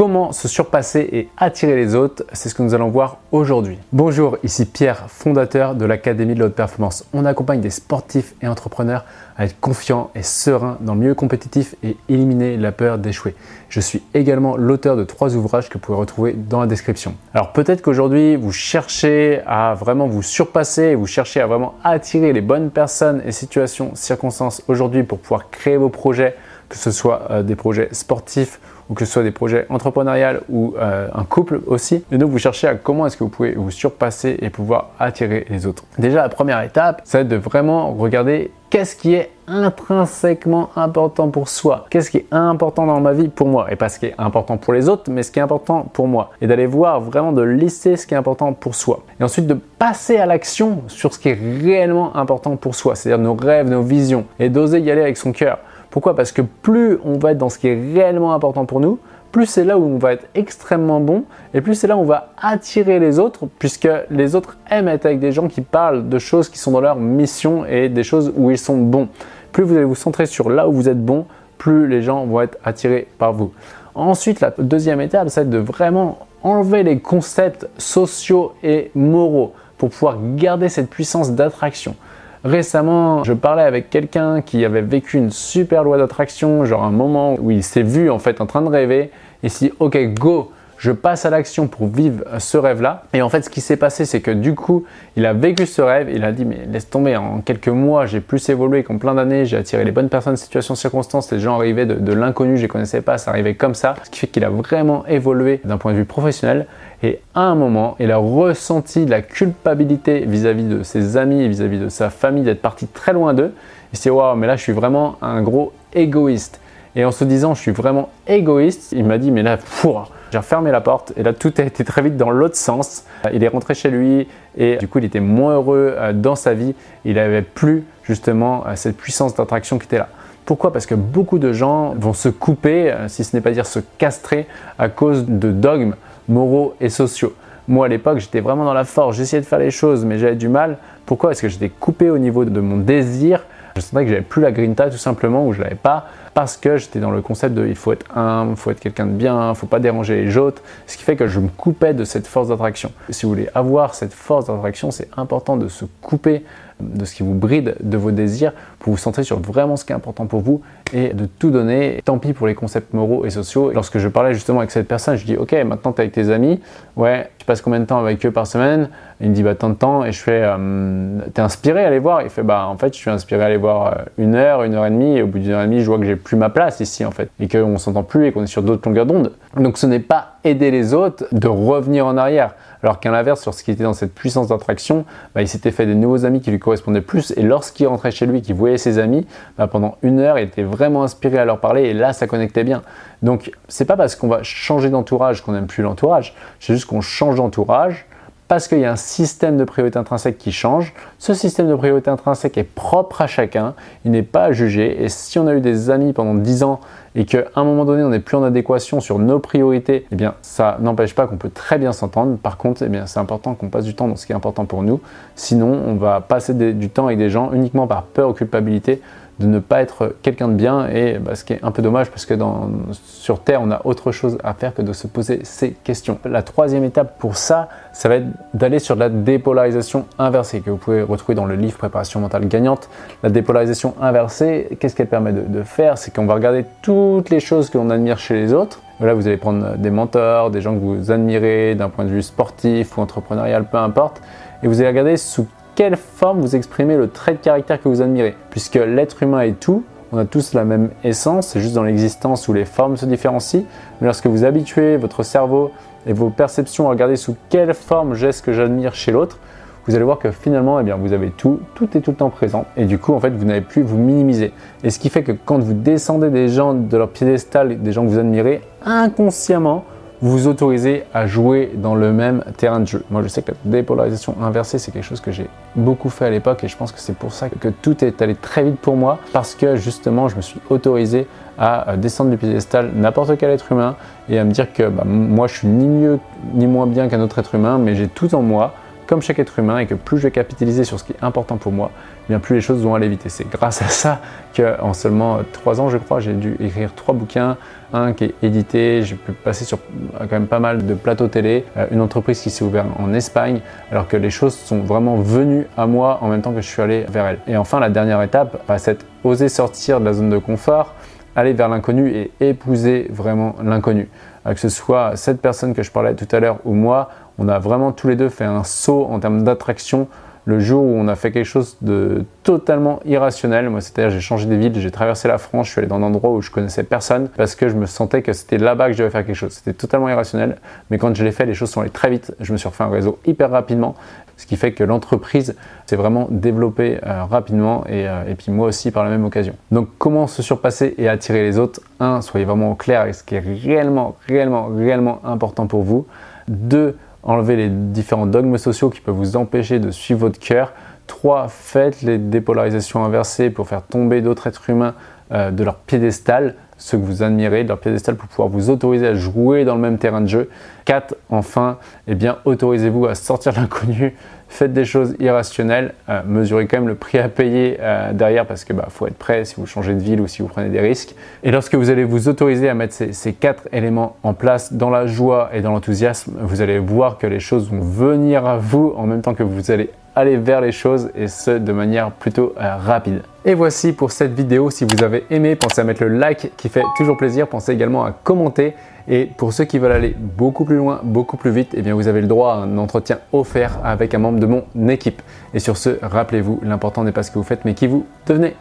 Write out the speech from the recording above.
Comment se surpasser et attirer les autres, c'est ce que nous allons voir aujourd'hui. Bonjour, ici Pierre, fondateur de l'Académie de la haute performance. On accompagne des sportifs et entrepreneurs à être confiants et sereins dans le milieu compétitif et éliminer la peur d'échouer. Je suis également l'auteur de trois ouvrages que vous pouvez retrouver dans la description. Alors peut-être qu'aujourd'hui vous cherchez à vraiment vous surpasser, vous cherchez à vraiment attirer les bonnes personnes et situations, circonstances aujourd'hui pour pouvoir créer vos projets, que ce soit euh, des projets sportifs ou que ce soit des projets entrepreneuriaux ou euh, un couple aussi. Et donc vous cherchez à comment est-ce que vous pouvez vous surpasser et pouvoir attirer les autres. Déjà la première étape, être de vraiment regarder qu'est-ce qui est intrinsèquement important pour soi. Qu'est-ce qui est important dans ma vie pour moi? Et pas ce qui est important pour les autres, mais ce qui est important pour moi. Et d'aller voir vraiment de lister ce qui est important pour soi. Et ensuite de passer à l'action sur ce qui est réellement important pour soi, c'est-à-dire nos rêves, nos visions, et d'oser y aller avec son cœur. Pourquoi? Parce que plus on va être dans ce qui est réellement important pour nous, plus c'est là où on va être extrêmement bon et plus c'est là où on va attirer les autres puisque les autres aiment être avec des gens qui parlent de choses qui sont dans leur mission et des choses où ils sont bons. Plus vous allez vous centrer sur là où vous êtes bon, plus les gens vont être attirés par vous. Ensuite, la deuxième étape, c'est de vraiment enlever les concepts sociaux et moraux pour pouvoir garder cette puissance d'attraction. Récemment, je parlais avec quelqu'un qui avait vécu une super loi d'attraction, genre un moment où il s'est vu en fait en train de rêver. Et s'est ok go, je passe à l'action pour vivre ce rêve-là. Et en fait, ce qui s'est passé, c'est que du coup, il a vécu ce rêve, il a dit, mais laisse tomber, en quelques mois, j'ai plus évolué qu'en plein d'années, j'ai attiré les bonnes personnes, situations, circonstances, les gens arrivaient de, l'inconnu, je les connaissais pas, ça arrivait comme ça. Ce qui fait qu'il a vraiment évolué d'un point de vue professionnel. Et à un moment, il a ressenti la culpabilité vis-à-vis de ses amis vis-à-vis de sa famille d'être parti très loin d'eux. Il s'est dit, waouh, mais là, je suis vraiment un gros égoïste. Et en se disant, je suis vraiment égoïste, il m'a dit, mais là, pour j'ai refermé la porte et là tout a été très vite dans l'autre sens. Il est rentré chez lui et du coup il était moins heureux euh, dans sa vie. Il n'avait plus justement euh, cette puissance d'attraction qui était là. Pourquoi? Parce que beaucoup de gens vont se couper, euh, si ce n'est pas dire se castrer, à cause de dogmes moraux et sociaux. Moi à l'époque j'étais vraiment dans la force, j'essayais de faire les choses mais j'avais du mal. Pourquoi? Parce que j'étais coupé au niveau de mon désir. Je sentais que j'avais plus la grinta tout simplement ou je l'avais pas parce que j'étais dans le concept de il faut être humble, il faut être quelqu'un de bien, il faut pas déranger les autres, ce qui fait que je me coupais de cette force d'attraction. Si vous voulez avoir cette force d'attraction, c'est important de se couper de ce qui vous bride de vos désirs pour vous centrer sur vraiment ce qui est important pour vous et de tout donner. Tant pis pour les concepts moraux et sociaux. Lorsque je parlais justement avec cette personne, je dis ok, maintenant tu es avec tes amis, ouais, tu passes combien de temps avec eux par semaine? Il me dit bah tant de temps et je fais euh, t'es inspiré à aller voir Il fait bah en fait je suis inspiré à aller voir euh, une heure, une heure et demie et au bout d'une heure et demie je vois que j'ai plus ma place ici en fait et qu'on s'entend plus et qu'on est sur d'autres longueurs d'onde. Donc ce n'est pas aider les autres de revenir en arrière. Alors qu'à l'inverse, sur ce qui était dans cette puissance d'attraction, bah, il s'était fait des nouveaux amis qui lui correspondaient plus. Et lorsqu'il rentrait chez lui, qu'il voyait ses amis, bah, pendant une heure, il était vraiment inspiré à leur parler. Et là, ça connectait bien. Donc, c'est pas parce qu'on va changer d'entourage qu'on n'aime plus l'entourage. C'est juste qu'on change d'entourage parce qu'il y a un système de priorité intrinsèque qui change. Ce système de priorité intrinsèque est propre à chacun, il n'est pas à juger. Et si on a eu des amis pendant 10 ans et qu'à un moment donné on n'est plus en adéquation sur nos priorités, eh bien ça n'empêche pas qu'on peut très bien s'entendre. Par contre, eh bien c'est important qu'on passe du temps dans ce qui est important pour nous. Sinon, on va passer du temps avec des gens uniquement par peur ou culpabilité de ne pas être quelqu'un de bien et bah, ce qui est un peu dommage parce que sur Terre on a autre chose à faire que de se poser ces questions. La troisième étape pour ça, ça va être d'aller sur la dépolarisation inversée que vous pouvez retrouver dans le livre Préparation mentale gagnante. La dépolarisation inversée, qu'est-ce qu'elle permet de, faire? C'est qu'on va regarder toutes les choses que l'on admire chez les autres. Là, vous allez prendre des mentors, des gens que vous admirez d'un point de vue sportif ou entrepreneurial, peu importe, et vous allez regarder sous quelle forme vous exprimez le trait de caractère que vous admirez. Puisque l'être humain est tout, on a tous la même essence, c'est juste dans l'existence où les formes se différencient. Mais lorsque vous habituez votre cerveau et vos perceptions à regarder sous quelle forme j'ai que j'admire chez l'autre, vous allez voir que finalement, eh bien, vous avez tout, tout est tout le temps présent. Et du coup, en fait, vous n'avez plus vous minimiser. Et ce qui fait que quand vous descendez des gens de leur piédestal, des gens que vous admirez, inconsciemment, vous autorisez à jouer dans le même terrain de jeu. Moi, je sais que la dépolarisation inversée, c'est quelque chose que j'ai beaucoup fait à l'époque et je pense que c'est pour ça que tout est allé très vite pour moi parce que justement, je me suis autorisé à descendre du piédestal n'importe quel être humain et à me dire que bah, moi, je suis ni mieux ni moins bien qu'un autre être humain, mais j'ai tout en moi comme chaque être humain et que plus je vais capitaliser sur ce qui est important pour moi, bien plus les choses vont aller vite. C'est grâce à ça qu'en seulement trois ans, je crois, j'ai dû écrire trois bouquins, un qui est édité, j'ai pu passer sur quand même pas mal de plateaux télé, euh, une entreprise qui s'est ouverte en Espagne, alors que les choses sont vraiment venues à moi en même temps que je suis allé vers elle. Et enfin, la dernière étape, bah, c'est oser sortir de la zone de confort, aller vers l'inconnu et épouser vraiment l'inconnu. Euh, que ce soit cette personne que je parlais tout à l'heure ou moi, on a vraiment tous les deux fait un saut en termes d'attraction le jour où on a fait quelque chose de totalement irrationnel. Moi, c'est-à-dire, j'ai changé des villes, j'ai traversé la France, je suis allé dans un endroit où je connaissais personne parce que je me sentais que c'était là-bas que je devais faire quelque chose. C'était totalement irrationnel, mais quand je l'ai fait, les choses sont allées très vite. Je me suis refait un réseau hyper rapidement, ce qui fait que l'entreprise s'est vraiment développée euh, rapidement euh, et, puis moi aussi par la même occasion. Donc, comment se surpasser et attirer les autres? 1. Soyez vraiment clair avec ce qui est réellement, réellement, réellement important pour vous. 2 Enlevez les différents dogmes sociaux qui peuvent vous empêcher de suivre votre cœur. 3. Faites les dépolarisations inversées pour faire tomber d'autres êtres humains euh, de leur piédestal, ceux que vous admirez, de leur piédestal pour pouvoir vous autoriser à jouer dans le même terrain de jeu. 4. Enfin, eh bien, autorisez-vous à sortir de l'inconnu faites des choses irrationnelles, euh, mesurez quand même le prix à payer euh, derrière parce que bah, faut être prêt si vous changez de ville ou si vous prenez des risques. Et lorsque vous allez vous autoriser à mettre ces, quatre éléments en place dans la joie et dans l'enthousiasme, vous allez voir que les choses vont venir à vous en même temps que vous allez aller vers les choses et ce de manière plutôt euh, rapide. Et voici pour cette vidéo. Si vous avez aimé, pensez à mettre le like qui fait toujours plaisir. Pensez également à commenter. Et pour ceux qui veulent aller beaucoup plus loin, beaucoup plus vite, eh bien vous avez le droit à un entretien offert avec un membre de mon équipe. Et sur ce, rappelez-vous, l'important n'est pas ce que vous faites, mais qui vous devenez.